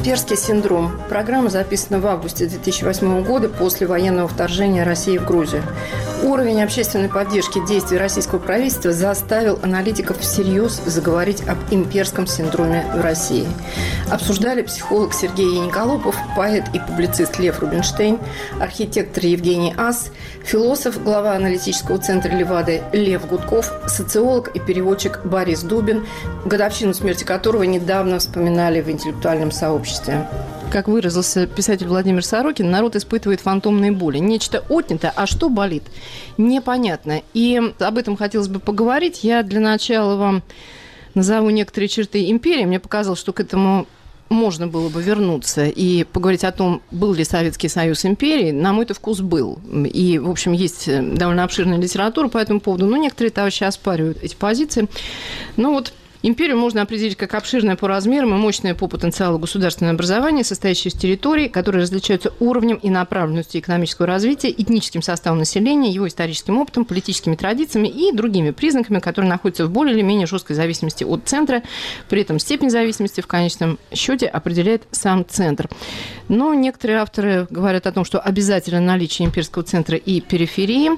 Имперский синдром. Программа записана в августе 2008 года после военного вторжения России в Грузию. Уровень общественной поддержки действий российского правительства заставил аналитиков всерьез заговорить об имперском синдроме в России. Обсуждали психолог Сергей Яниколопов, поэт и публицист Лев Рубинштейн, архитектор Евгений Ас, философ, глава аналитического центра Левады Лев Гудков, социолог и переводчик Борис Дубин, годовщину смерти которого недавно вспоминали в интеллектуальном сообществе как выразился писатель Владимир Сорокин, народ испытывает фантомные боли. Нечто отнято, а что болит? Непонятно. И об этом хотелось бы поговорить. Я для начала вам назову некоторые черты империи. Мне показалось, что к этому можно было бы вернуться и поговорить о том, был ли Советский Союз империей, на мой-то вкус был. И, в общем, есть довольно обширная литература по этому поводу. Но некоторые товарищи оспаривают эти позиции. Но вот Империю можно определить как обширное по размерам и мощное по потенциалу государственное образование, состоящее из территорий, которые различаются уровнем и направленностью экономического развития, этническим составом населения, его историческим опытом, политическими традициями и другими признаками, которые находятся в более или менее жесткой зависимости от центра. При этом степень зависимости в конечном счете определяет сам центр. Но некоторые авторы говорят о том, что обязательно наличие имперского центра и периферии,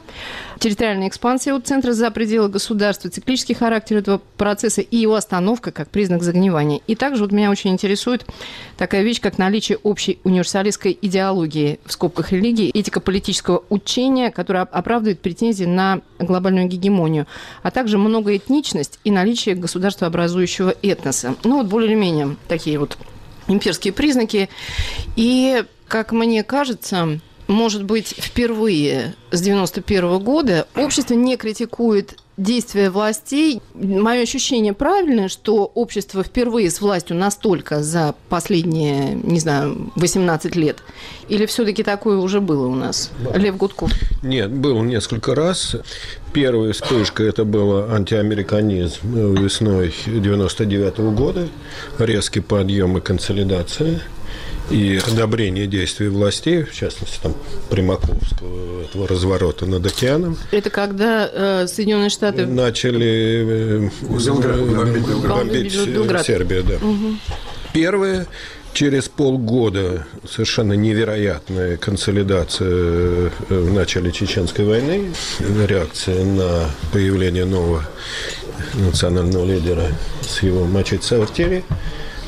территориальная экспансия от центра за пределы государства, циклический характер этого процесса и его остановка как признак загнивания. И также вот меня очень интересует такая вещь, как наличие общей универсалистской идеологии, в скобках религии, этика политического учения, которая оправдывает претензии на глобальную гегемонию, а также многоэтничность и наличие государствообразующего этноса. Ну вот более или менее такие вот имперские признаки. И, как мне кажется, может быть, впервые с 91 года общество не критикует действия властей. Мое ощущение правильное, что общество впервые с властью настолько за последние, не знаю, 18 лет? Или все-таки такое уже было у нас? Лев Гудков. Нет, было несколько раз. Первая вспышка – это было антиамериканизм весной 99 -го года, резкий подъем и консолидация – и одобрение действий властей, в частности, там, Примаковского, этого разворота над океаном. Это когда э, Соединенные Штаты... Начали э, бомбить, бомбить Сербию, да. Угу. Первое, через полгода совершенно невероятная консолидация э, в начале Чеченской войны, реакция на появление нового национального лидера с его мочить Савартери.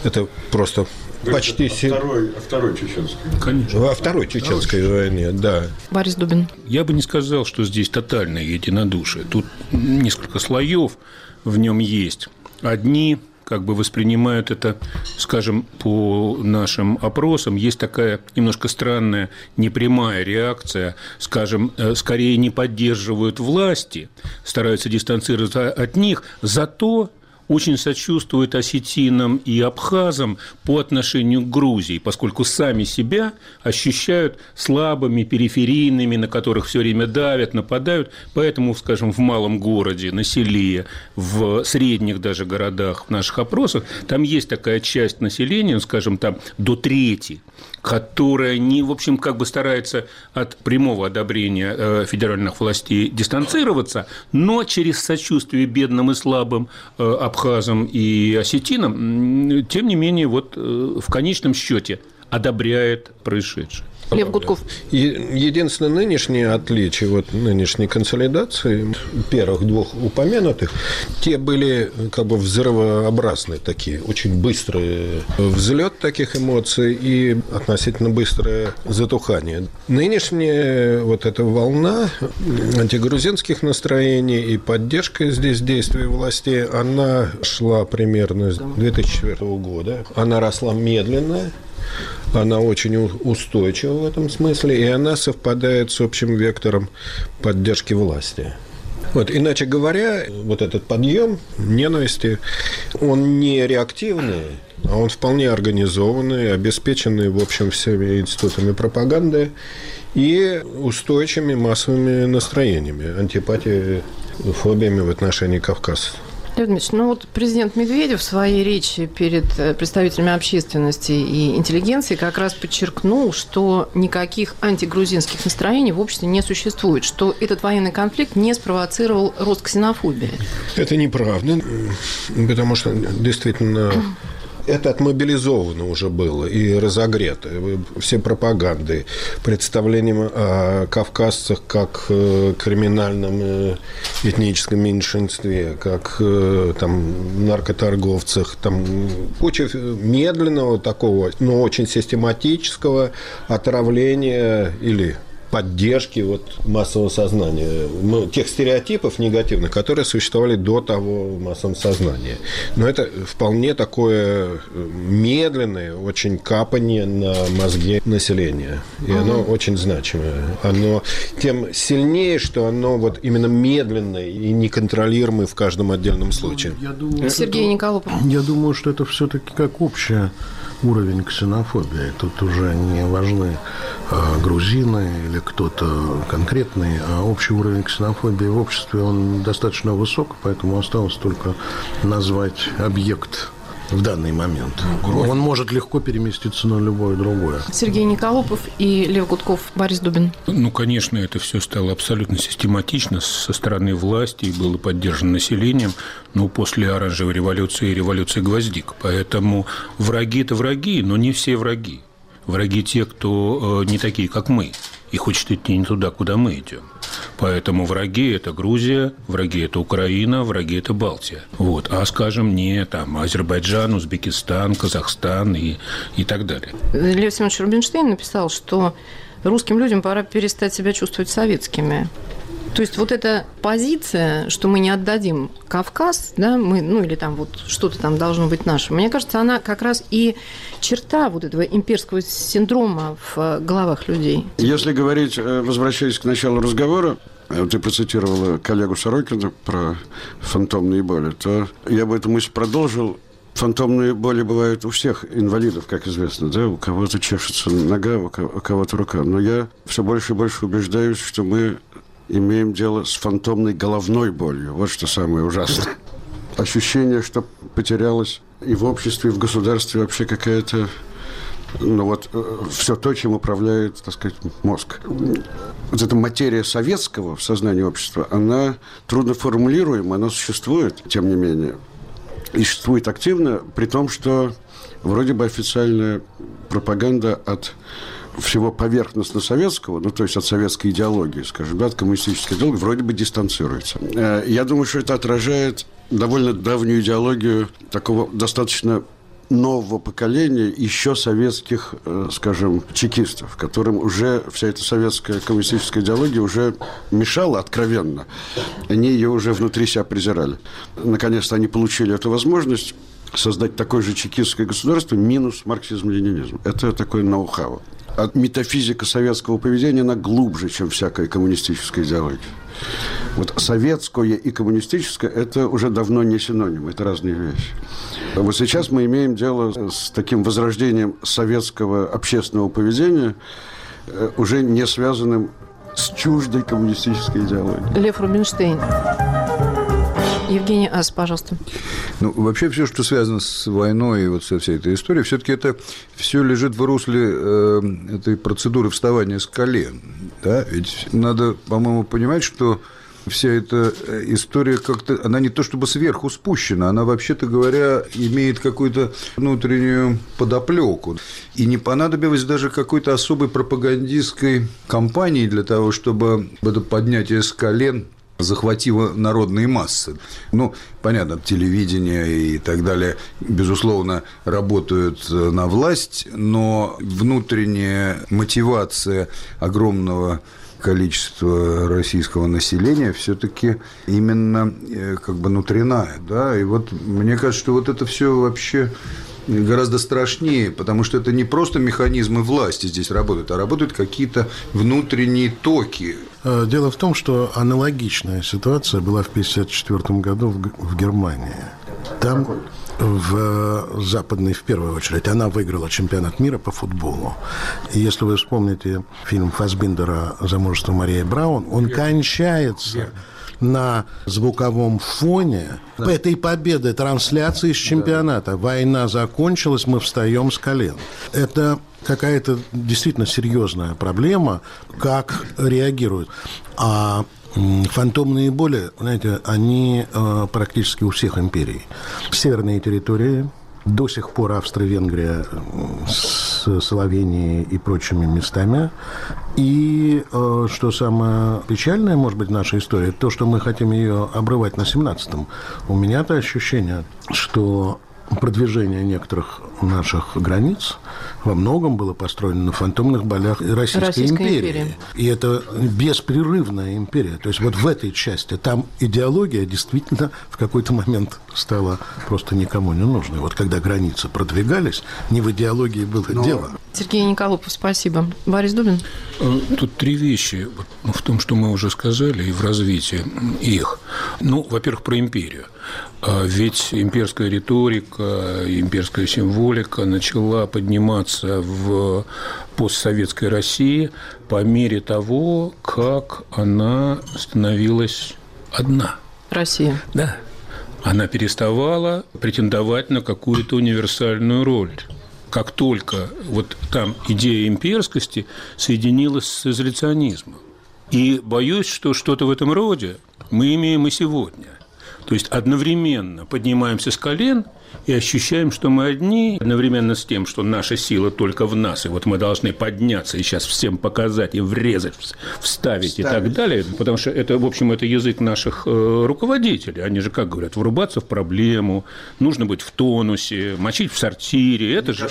Это просто почти... Второй, второй чеченской. Конечно. Во второй чеченской второй войне, да. Борис Дубин. Я бы не сказал, что здесь тотальное единодушие. Тут несколько слоев в нем есть. Одни как бы воспринимают это, скажем, по нашим опросам, есть такая немножко странная непрямая реакция, скажем, э, скорее не поддерживают власти, стараются дистанцироваться от них, зато очень сочувствуют осетинам и абхазам по отношению к Грузии, поскольку сами себя ощущают слабыми, периферийными, на которых все время давят, нападают. Поэтому, скажем, в малом городе, на селе, в средних даже городах, в наших опросах, там есть такая часть населения, скажем, там до трети, которая не, в общем, как бы старается от прямого одобрения э, федеральных властей дистанцироваться, но через сочувствие бедным и слабым э, абхазам и осетинам, тем не менее, вот э, в конечном счете одобряет происшедшее. Лев Гудков. Единственное нынешнее отличие вот нынешней консолидации первых двух упомянутых, те были как бы взрывообразные такие, очень быстрые взлет таких эмоций и относительно быстрое затухание. Нынешняя вот эта волна антигрузинских настроений и поддержка здесь действий властей, она шла примерно с 2004 года. Она росла медленно, она очень устойчива в этом смысле, и она совпадает с общим вектором поддержки власти. Вот, иначе говоря, вот этот подъем ненависти, он не реактивный, а он вполне организованный, обеспеченный, в общем, всеми институтами пропаганды и устойчивыми массовыми настроениями, антипатией, фобиями в отношении кавказцев. Леонид Ильич, ну вот президент Медведев в своей речи перед э, представителями общественности и интеллигенции как раз подчеркнул, что никаких антигрузинских настроений в обществе не существует, что этот военный конфликт не спровоцировал рост ксенофобии. Это неправда, потому что действительно это отмобилизовано уже было и разогрето. Все пропаганды, представлением о кавказцах как э, криминальном э, этническом меньшинстве, как э, там наркоторговцах, там куча медленного такого, но очень систематического отравления или поддержки вот массового сознания, тех стереотипов негативных, которые существовали до того в массовом сознании. Но это вполне такое э, медленное, очень капание на мозги населения. И угу. оно очень значимое. Оно тем сильнее, что оно вот именно медленное и неконтролируемое в каждом отдельном случае. Я думаю, Сергей Николопов. Я думаю, что это все-таки как общее уровень ксенофобии. Тут уже не важны а, грузины или кто-то конкретный, а общий уровень ксенофобии в обществе, он достаточно высок, поэтому осталось только назвать объект в данный момент. Он может легко переместиться на любое другое. Сергей Николопов и Лев Гудков, Борис Дубин. Ну, конечно, это все стало абсолютно систематично со стороны власти и было поддержано населением, но после оранжевой революции и революции гвоздик. Поэтому враги – это враги, но не все враги. Враги те, кто э, не такие, как мы, и хочет идти не туда, куда мы идем. Поэтому враги – это Грузия, враги – это Украина, враги – это Балтия. Вот. А, скажем, не там Азербайджан, Узбекистан, Казахстан и, и так далее. Лев Семенович Рубинштейн написал, что русским людям пора перестать себя чувствовать советскими. То есть вот эта позиция, что мы не отдадим Кавказ, да, мы, ну или там вот что-то там должно быть наше, мне кажется, она как раз и черта вот этого имперского синдрома в э, головах людей. Если говорить, э, возвращаясь к началу разговора, э, ты процитировала коллегу Сорокина про фантомные боли, то я бы эту мысль продолжил. Фантомные боли бывают у всех инвалидов, как известно, да, у кого-то чешется нога, у кого-то рука. Но я все больше и больше убеждаюсь, что мы имеем дело с фантомной головной болью. Вот что самое ужасное. Ощущение, что потерялось и в обществе, и в государстве вообще какая-то ну вот э, все то, чем управляет, так сказать, мозг. Вот эта материя советского в сознании общества, она трудно формулируема, она существует, тем не менее. И существует активно, при том, что вроде бы официальная пропаганда от всего поверхностно-советского, ну, то есть от советской идеологии, скажем, да, от коммунистической идеологии, вроде бы дистанцируется. Э, я думаю, что это отражает довольно давнюю идеологию такого достаточно нового поколения еще советских, э, скажем, чекистов, которым уже вся эта советская коммунистическая идеология уже мешала откровенно. Они ее уже внутри себя презирали. Наконец-то они получили эту возможность создать такое же чекистское государство минус марксизм-ленинизм. Это такое ноу-хау метафизика советского поведения, она глубже, чем всякая коммунистическая идеология. Вот советское и коммунистическое – это уже давно не синоним, это разные вещи. Вот сейчас мы имеем дело с таким возрождением советского общественного поведения, э, уже не связанным с чуждой коммунистической идеологией. Лев Рубинштейн. Евгений Ас, пожалуйста. Ну, вообще все, что связано с войной и вот со всей этой историей, все-таки это все лежит в русле э, этой процедуры вставания с колен. Да? Ведь надо, по-моему, понимать, что вся эта э, история как-то, она не то чтобы сверху спущена, она, вообще-то говоря, имеет какую-то внутреннюю подоплеку. И не понадобилось даже какой-то особой пропагандистской кампании для того, чтобы это поднятие с колен захватило народные массы. Ну, понятно, телевидение и так далее, безусловно, работают э, на власть, но внутренняя мотивация огромного количества российского населения все-таки именно э, как бы внутренняя, да, и вот мне кажется, что вот это все вообще гораздо страшнее, потому что это не просто механизмы власти здесь работают, а работают какие-то внутренние токи. Э, дело в том, что аналогичная ситуация была в 1954 году в Германии. Там в западной, в первую очередь, она выиграла чемпионат мира по футболу. И если вы вспомните фильм Фасбиндера «Замужество Марии Браун», он кончается Верно. На звуковом фоне да. этой победы, трансляции с чемпионата. Да. Война закончилась, мы встаем с колен. Это какая-то действительно серьезная проблема, как реагируют. А Фантомные боли, знаете, они э, практически у всех империй. Северные территории, до сих пор Австро-Венгрия с Словенией и прочими местами. И э, что самое печальное, может быть, в нашей истории, то, что мы хотим ее обрывать на 17-м. У меня-то ощущение, что продвижение некоторых наших границ во многом было построено на фантомных болях Российской, Российской империи. империи. И это беспрерывная империя. То есть вот в этой части там идеология действительно в какой-то момент стала просто никому не нужной. Вот когда границы продвигались, не в идеологии было Но... дело. Сергей Николопов, спасибо. Борис Дубин? Э, тут три вещи в том, что мы уже сказали, и в развитии их. Ну, во-первых, про империю. А ведь имперская риторика, имперская символика начала подниматься в постсоветской России по мере того, как она становилась одна. Россия. Да. Она переставала претендовать на какую-то универсальную роль как только вот там идея имперскости соединилась с изоляционизмом. И боюсь, что что-то в этом роде мы имеем и сегодня. То есть одновременно поднимаемся с колен – и ощущаем, что мы одни, одновременно с тем, что наша сила только в нас, и вот мы должны подняться и сейчас всем показать и врезать, вставить, вставить. и так далее, потому что это, в общем, это язык наших э, руководителей. Они же, как говорят, врубаться в проблему, нужно быть в тонусе, мочить в сортире. Это же,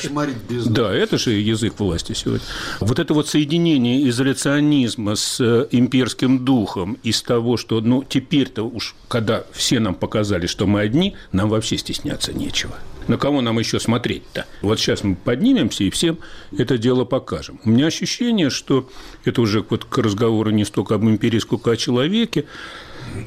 да, это же язык власти сегодня. Вот это вот соединение изоляционизма с э, имперским духом из того, что, ну, теперь-то уж, когда все нам показали, что мы одни, нам вообще стесняться нечего нечего. На кого нам еще смотреть-то? Вот сейчас мы поднимемся и всем это дело покажем. У меня ощущение, что это уже вот к разговору не столько об империи, сколько о человеке,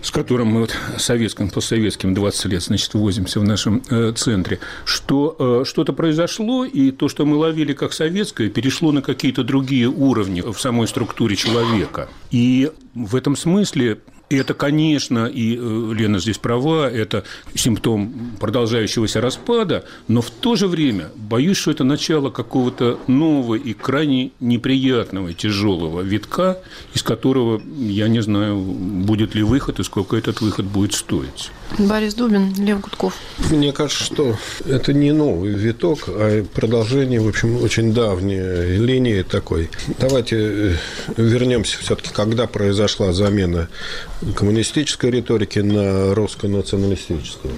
с которым мы вот советским, постсоветским 20 лет, значит, возимся в нашем э, центре, что э, что-то произошло, и то, что мы ловили как советское, перешло на какие-то другие уровни в самой структуре человека. И в этом смысле и это, конечно, и э, Лена здесь права, это симптом продолжающегося распада, но в то же время боюсь, что это начало какого-то нового и крайне неприятного, тяжелого витка, из которого, я не знаю, будет ли выход и сколько этот выход будет стоить. Борис Дубин, Лев Гудков. Мне кажется, что это не новый виток, а продолжение, в общем, очень давней линии такой. Давайте э, вернемся все-таки, когда произошла замена коммунистической риторики на русско-националистическую.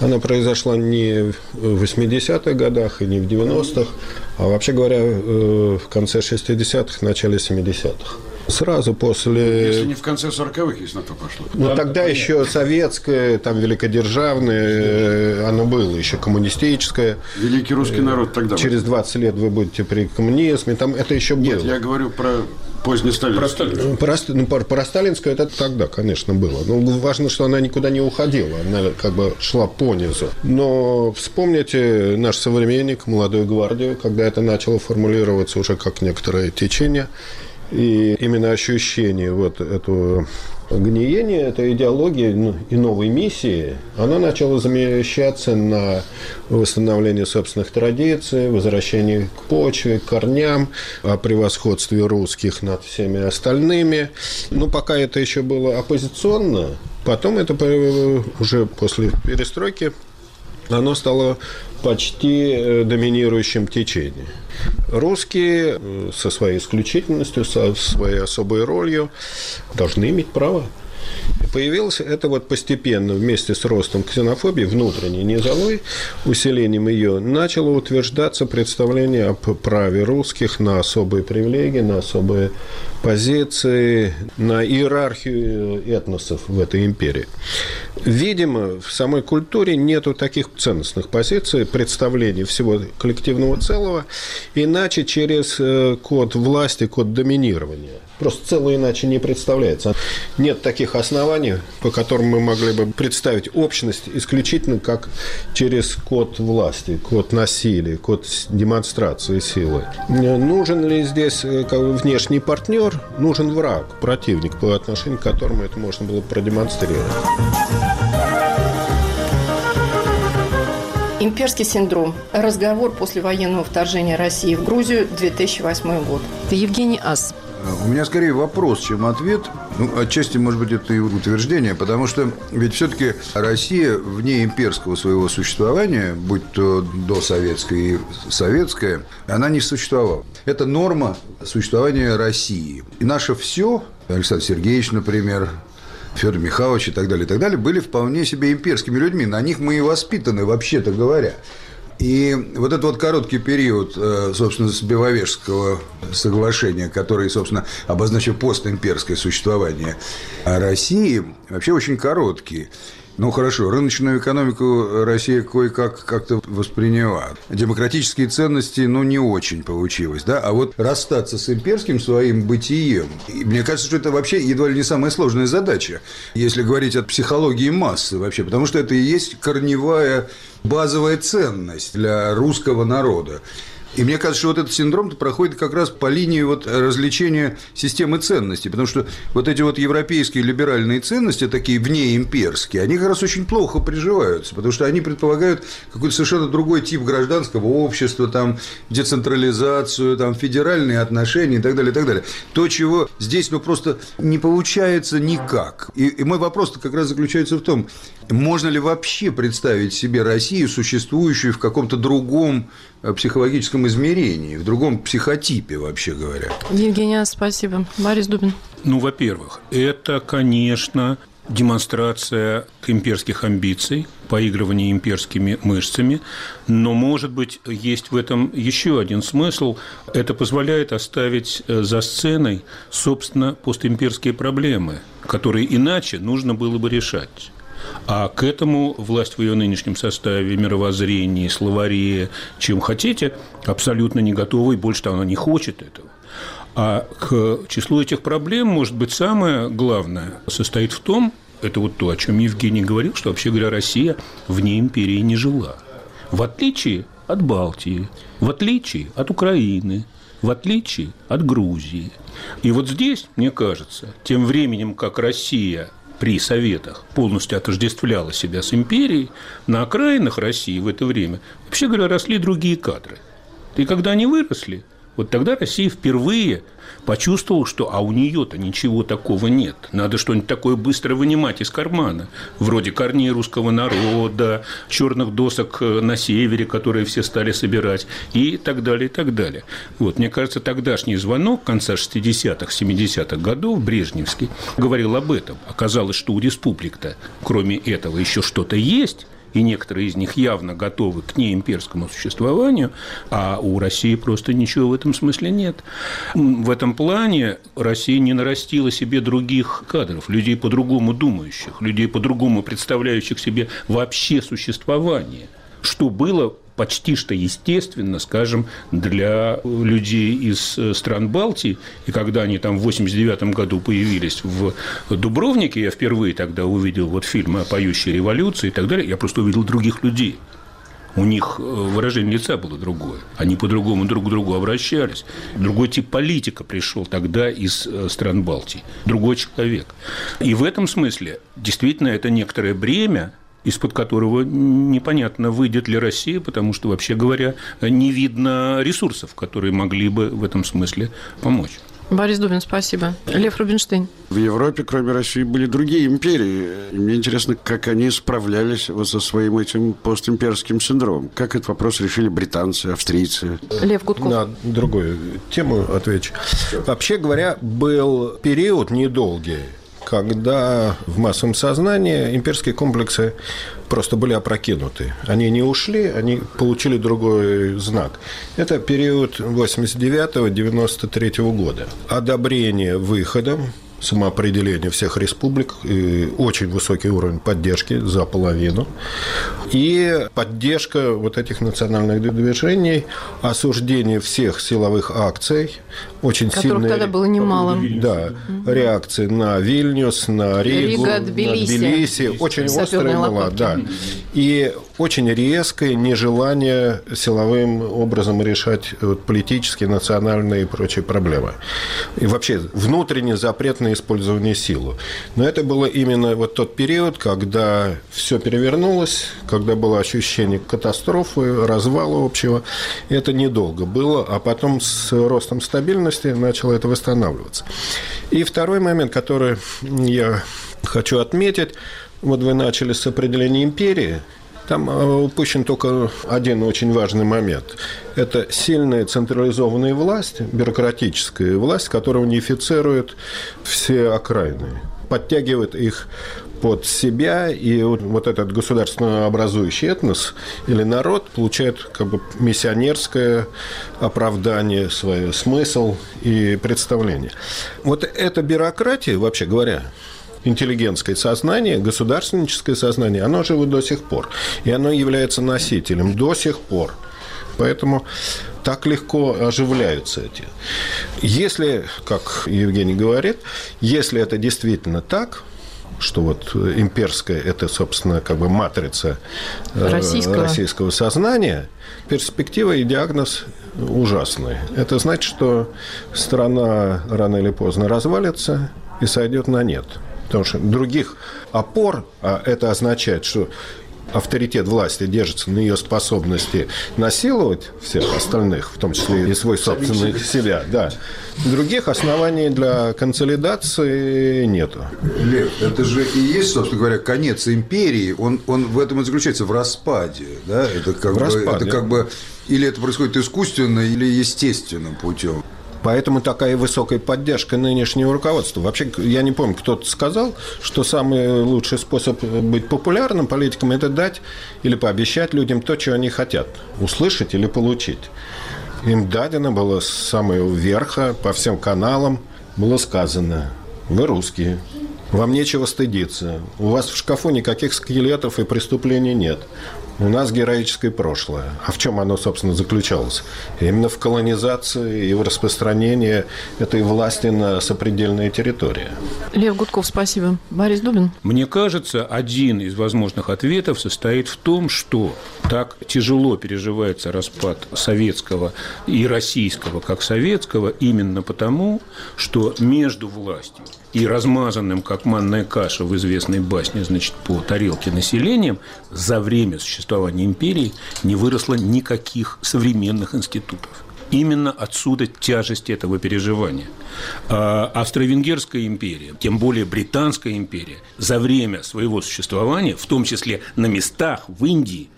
Она произошла не в 80-х годах и не в 90-х, а вообще говоря, э, в конце 60-х, начале 70-х. Сразу после... Если не в конце 40-х, если на то пошло. Ну, да, тогда понятно. еще советское, там, великодержавное, э, оно было, еще коммунистическое. Великий русский народ тогда. Через 20 лет вы будете при коммунизме, там это еще было. Нет, я говорю про поздний сталинскую. Про, про, ну, про, про сталинскую это тогда, конечно, было. Но важно, что она никуда не уходила. Она как бы шла по низу. Но вспомните наш современник, молодую гвардию, когда это начало формулироваться уже как некоторое течение. И именно ощущение вот этого гниения, этой идеологии ну, и новой миссии, она начала замещаться на восстановление собственных традиций, возвращение к почве, к корням, о превосходстве русских над всеми остальными. Ну, пока это еще было оппозиционно, потом это уже после перестройки оно стало почти э, доминирующим течением. Русские э, со своей исключительностью, со своей особой ролью должны иметь право Появилось это вот постепенно вместе с ростом ксенофобии, внутренней низовой, усилением ее, начало утверждаться представление о праве русских на особые привилегии, на особые позиции, на иерархию этносов в этой империи. Видимо, в самой культуре нету таких ценностных позиций, представлений всего коллективного целого, иначе через э, код власти, код доминирования. Просто целое иначе не представляется. Нет таких оснований оснований, по которым мы могли бы представить общность исключительно как через код власти, код насилия, код демонстрации силы. Нужен ли здесь э, внешний партнер? Нужен враг, противник, по отношению к которому это можно было продемонстрировать. Имперский синдром. Разговор после военного вторжения России в Грузию, 2008 год. Евгений Ас. У меня скорее вопрос, чем ответ. Ну, отчасти, может быть, это и утверждение, потому что ведь все-таки Россия вне имперского своего существования, будь то досоветское и советское, она не существовала. Это норма существования России. И наше все, Александр Сергеевич, например, Федор Михайлович и так далее, и так далее, были вполне себе имперскими людьми. На них мы и воспитаны, вообще-то говоря. И вот этот вот короткий период, э, собственно, с Беловежского соглашения, который, собственно, обозначил постимперское существование России, вообще очень короткий. Ну, хорошо, рыночную экономику Россия кое-как как-то восприняла. Демократические ценности, ну, не очень получилось, да? А вот расстаться с имперским своим бытием, мне кажется, что это вообще едва ли не самая сложная задача, если говорить от психологии массы вообще, потому что это и есть корневая базовая ценность для русского народа. И мне кажется, что вот этот синдром проходит как раз по линии вот развлечения системы ценностей, потому что вот эти вот европейские либеральные ценности, такие внеимперские, они как раз очень плохо приживаются, потому что они предполагают какой-то совершенно другой тип гражданского общества, там, децентрализацию, там, федеральные отношения и так далее, и так далее. То, чего здесь, ну, просто не получается никак. И, и мой вопрос как раз заключается в том, можно ли вообще представить себе Россию, существующую в каком-то другом психологическом измерении, в другом психотипе, вообще говоря? Евгения, спасибо. Борис Дубин. Ну, во-первых, это, конечно, демонстрация имперских амбиций, поигрывание имперскими мышцами, но, может быть, есть в этом еще один смысл. Это позволяет оставить э, за сценой, собственно, постимперские проблемы, которые иначе нужно было бы решать. А к этому власть в ее нынешнем составе, мировоззрении, словаре, чем хотите, абсолютно не готова, и больше того, она не хочет этого. А к числу этих проблем, может быть, самое главное состоит в том, это вот то, о чем Евгений говорил, что, вообще говоря, Россия вне империи не жила. В отличие от Балтии, в отличие от Украины, в отличие от Грузии. И вот здесь, мне кажется, тем временем, как Россия при Советах полностью отождествляла себя с империей, на окраинах России в это время, вообще говоря, росли другие кадры. И когда они выросли, вот тогда Россия впервые почувствовала, что а у нее-то ничего такого нет. Надо что-нибудь такое быстро вынимать из кармана. Вроде корней русского народа, черных досок э, на севере, которые все стали собирать, и так далее, и так далее. Вот, мне кажется, тогдашний звонок конца 60-х, 70-х годов, Брежневский, говорил об этом. Оказалось, что у республик-то, кроме этого, еще что-то есть, и некоторые из них явно готовы к неимперскому существованию, а у России просто ничего в этом смысле нет. В этом плане Россия не нарастила себе других кадров, людей по-другому думающих, людей по-другому представляющих себе вообще существование, что было почти что естественно, скажем, для людей из э, стран Балтии. И когда они там в 89 году появились в Дубровнике, я впервые тогда увидел вот фильмы о поющей революции и так далее, я просто увидел других людей. У них э, выражение лица было другое. Они по-другому друг к другу обращались. Другой тип политика пришел тогда из э, стран Балтии. Другой человек. И в этом смысле действительно это некоторое бремя, из-под которого непонятно, выйдет ли Россия, потому что, вообще говоря, не видно ресурсов, которые могли бы в этом смысле помочь. Борис Дубин, спасибо. Лев Рубинштейн. В Европе, кроме России, были другие империи. И мне интересно, как они справлялись вот со своим этим постимперским синдромом. Как этот вопрос решили британцы, австрийцы? Лев Гудков. На другую тему отвечу. Вообще говоря, был период недолгий, когда в массовом сознании имперские комплексы просто были опрокинуты. Они не ушли, они получили другой знак. Это период 89-93 года. Одобрение выходом самоопределения всех республик, и очень высокий уровень поддержки за половину, и поддержка вот этих национальных движений, осуждение всех силовых акций, очень Которых сильная... тогда было немало. Да, реакции на Вильнюс, на Ригу, Рига, на Тбилиси. Тбилиси. Очень Саперные острая была, да. И очень резкое нежелание силовым образом решать вот, политические, национальные и прочие проблемы. И вообще внутренний запрет на использование силы. Но это было именно вот тот период, когда все перевернулось, когда было ощущение катастрофы, развала общего. Это недолго было, а потом с ростом стабильности начало это восстанавливаться. И второй момент, который я хочу отметить, вот вы начали с определения империи, там э, упущен только один очень важный момент. Это сильная централизованная власть, бюрократическая власть, которая унифицирует все окраины, подтягивает их под себя, и вот, вот этот государственно образующий этнос или народ получает как бы миссионерское оправдание, свой смысл и представление. Вот эта бюрократия, вообще говоря, интеллигентское сознание, государственническое сознание, оно живо до сих пор. И оно является носителем до сих пор. Поэтому так легко оживляются эти. Если, как Евгений говорит, если это действительно так, что вот имперская – это, собственно, как бы матрица э, Российского. российского сознания, перспектива и диагноз ужасный. Это значит, что страна рано или поздно развалится и сойдет на нет. Потому что других опор, а это означает, что авторитет власти держится на ее способности насиловать всех остальных, в том числе и свой собственный себя, да. Других оснований для консолидации нету. Лев, это же и есть, собственно говоря, конец империи. Он, он в этом и заключается, в распаде. Да? Это как, В бы, распаде. это как бы или это происходит искусственно, или естественным путем. Поэтому такая высокая поддержка нынешнего руководства. Вообще, я не помню, кто-то сказал, что самый лучший способ быть популярным политиком – это дать или пообещать людям то, чего они хотят. Услышать или получить. Им дадено было с самого верха, по всем каналам, было сказано «Вы русские, вам нечего стыдиться, у вас в шкафу никаких скелетов и преступлений нет». У нас героическое прошлое. А в чем оно, собственно, заключалось? Именно в колонизации и в распространении этой власти на сопредельные территории. Лев Гудков, спасибо. Борис Дубин. Мне кажется, один из возможных ответов состоит в том, что так тяжело переживается распад советского и российского как советского именно потому, что между властью и размазанным, как манная каша в известной басне, значит, по тарелке населением, за время существования империи не выросло никаких современных институтов. Именно отсюда тяжесть этого переживания. А Австро-Венгерская империя, тем более Британская империя, за время своего существования, в том числе на местах в Индии,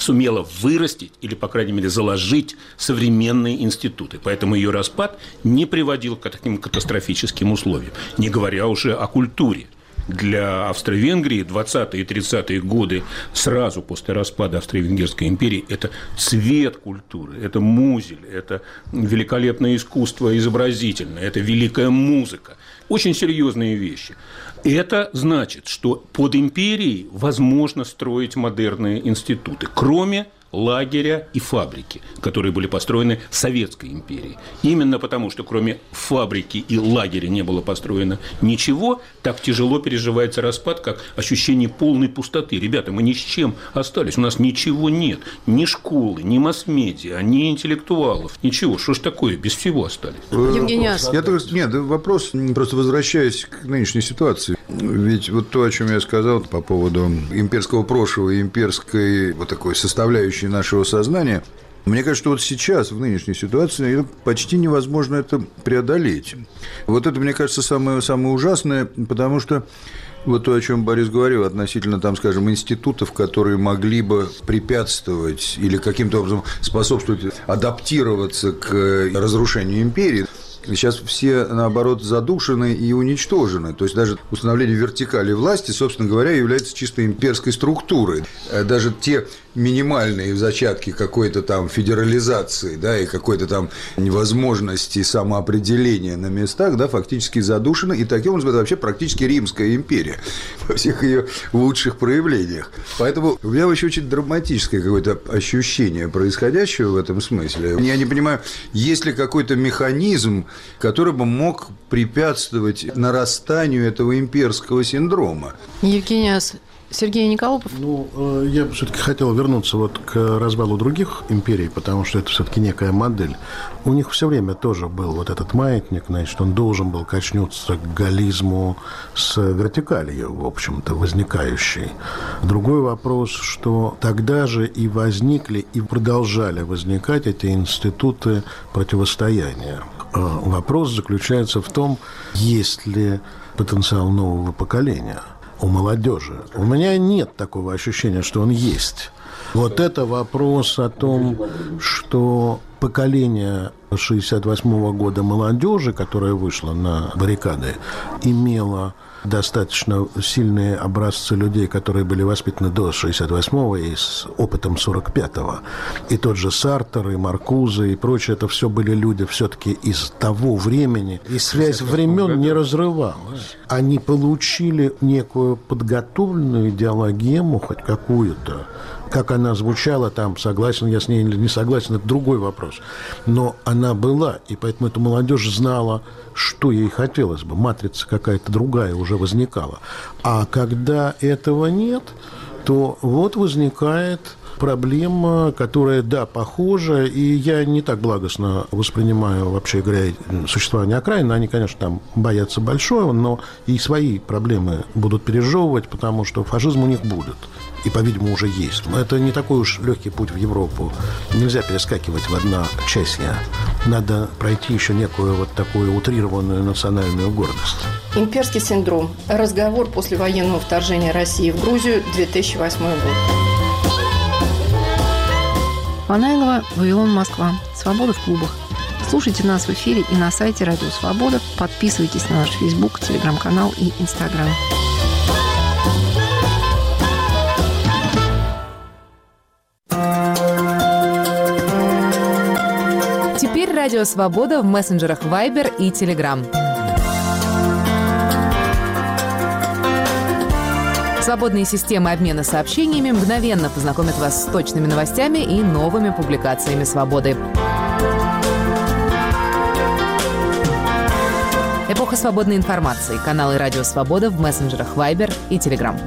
сумела вырастить или, по крайней мере, заложить современные институты. Поэтому ее распад не приводил к таким катастрофическим условиям, не говоря уже о культуре. Для Австро-Венгрии 20-е и 30-е годы, сразу после распада Австро-Венгерской империи, это цвет культуры, это музель, это великолепное искусство изобразительное, это великая музыка. Очень серьезные вещи. Это значит, что под империей возможно строить модерные институты, кроме лагеря и фабрики, которые были построены Советской империей. Именно потому, что кроме фабрики и лагеря не было построено ничего, так тяжело переживается распад, как ощущение полной пустоты. Ребята, мы ни с чем остались, у нас ничего нет. Ни школы, ни масс-медиа, ни интеллектуалов, ничего. Что ж такое, без всего остались? Евгений Ас. Я только, нет, вопрос, просто возвращаясь к нынешней ситуации. Ведь вот то, о чем я сказал по поводу имперского прошлого и имперской вот такой составляющей нашего сознания, мне кажется, что вот сейчас, в нынешней ситуации, почти невозможно это преодолеть. Вот это, мне кажется, самое, самое ужасное, потому что вот то, о чем Борис говорил, относительно, там, скажем, институтов, которые могли бы препятствовать или каким-то образом способствовать адаптироваться к э, разрушению империи, Сейчас все, наоборот, задушены и уничтожены. То есть даже установление вертикали власти, собственно говоря, является чисто имперской структурой. Э, Даже те минимальные зачатки какой-то там федерализации, да, и какой-то там невозможности самоопределения на местах, да, фактически задушена, и таким образом это вообще практически Римская империя во всех ее лучших проявлениях. Поэтому у меня вообще очень драматическое какое-то ощущение происходящего в этом смысле. Я не понимаю, есть ли какой-то механизм, который бы мог препятствовать нарастанию этого имперского синдрома. Евгения Сергей Николопов? Ну, э, я бы все-таки хотел вернуться вот к развалу других империй, потому что это все-таки некая модель. У них все время тоже был вот этот маятник, значит, он должен был качнуться к гализму с вертикалью, в общем-то, возникающей. Другой вопрос, что тогда же и возникли, и продолжали возникать эти институты противостояния. Э, вопрос заключается в том, есть ли потенциал нового поколения – у молодежи. У меня нет такого ощущения, что он есть. Вот это вопрос о том, что поколение 68 года молодежи, которая вышла на баррикады, имело достаточно сильные образцы людей, которые были воспитаны до 68-го и с опытом 45-го. И тот же Сартер, и Маркуза, и прочее, это все были люди все-таки из того времени. И связь времен не разрывалась. Они получили некую подготовленную идеологему, хоть какую-то, как она звучала там, согласен я с ней или не согласен, это другой вопрос. Но она была, и поэтому эта молодежь знала, что ей хотелось бы. Матрица какая-то другая уже возникала. А когда этого нет, то вот возникает проблема, которая, да, похожа, и я не так благостно воспринимаю, вообще говоря, существование окраины. Они, конечно, там боятся большого, но и свои проблемы будут пережевывать, потому что фашизм у них будет и, по-видимому, уже есть. Но это не такой уж легкий путь в Европу. Нельзя перескакивать в одночасье. Надо пройти еще некую вот такую утрированную национальную гордость. Имперский синдром. Разговор после военного вторжения России в Грузию 2008 год. Панайлова, Вавилон, Москва. Свобода в клубах. Слушайте нас в эфире и на сайте Радио Свобода. Подписывайтесь на наш Фейсбук, Телеграм-канал и Инстаграм. Радио Свобода в мессенджерах Viber и Telegram. Свободные системы обмена сообщениями мгновенно познакомят вас с точными новостями и новыми публикациями «Свободы». Эпоха свободной информации. Каналы «Радио Свобода» в мессенджерах Viber и Telegram.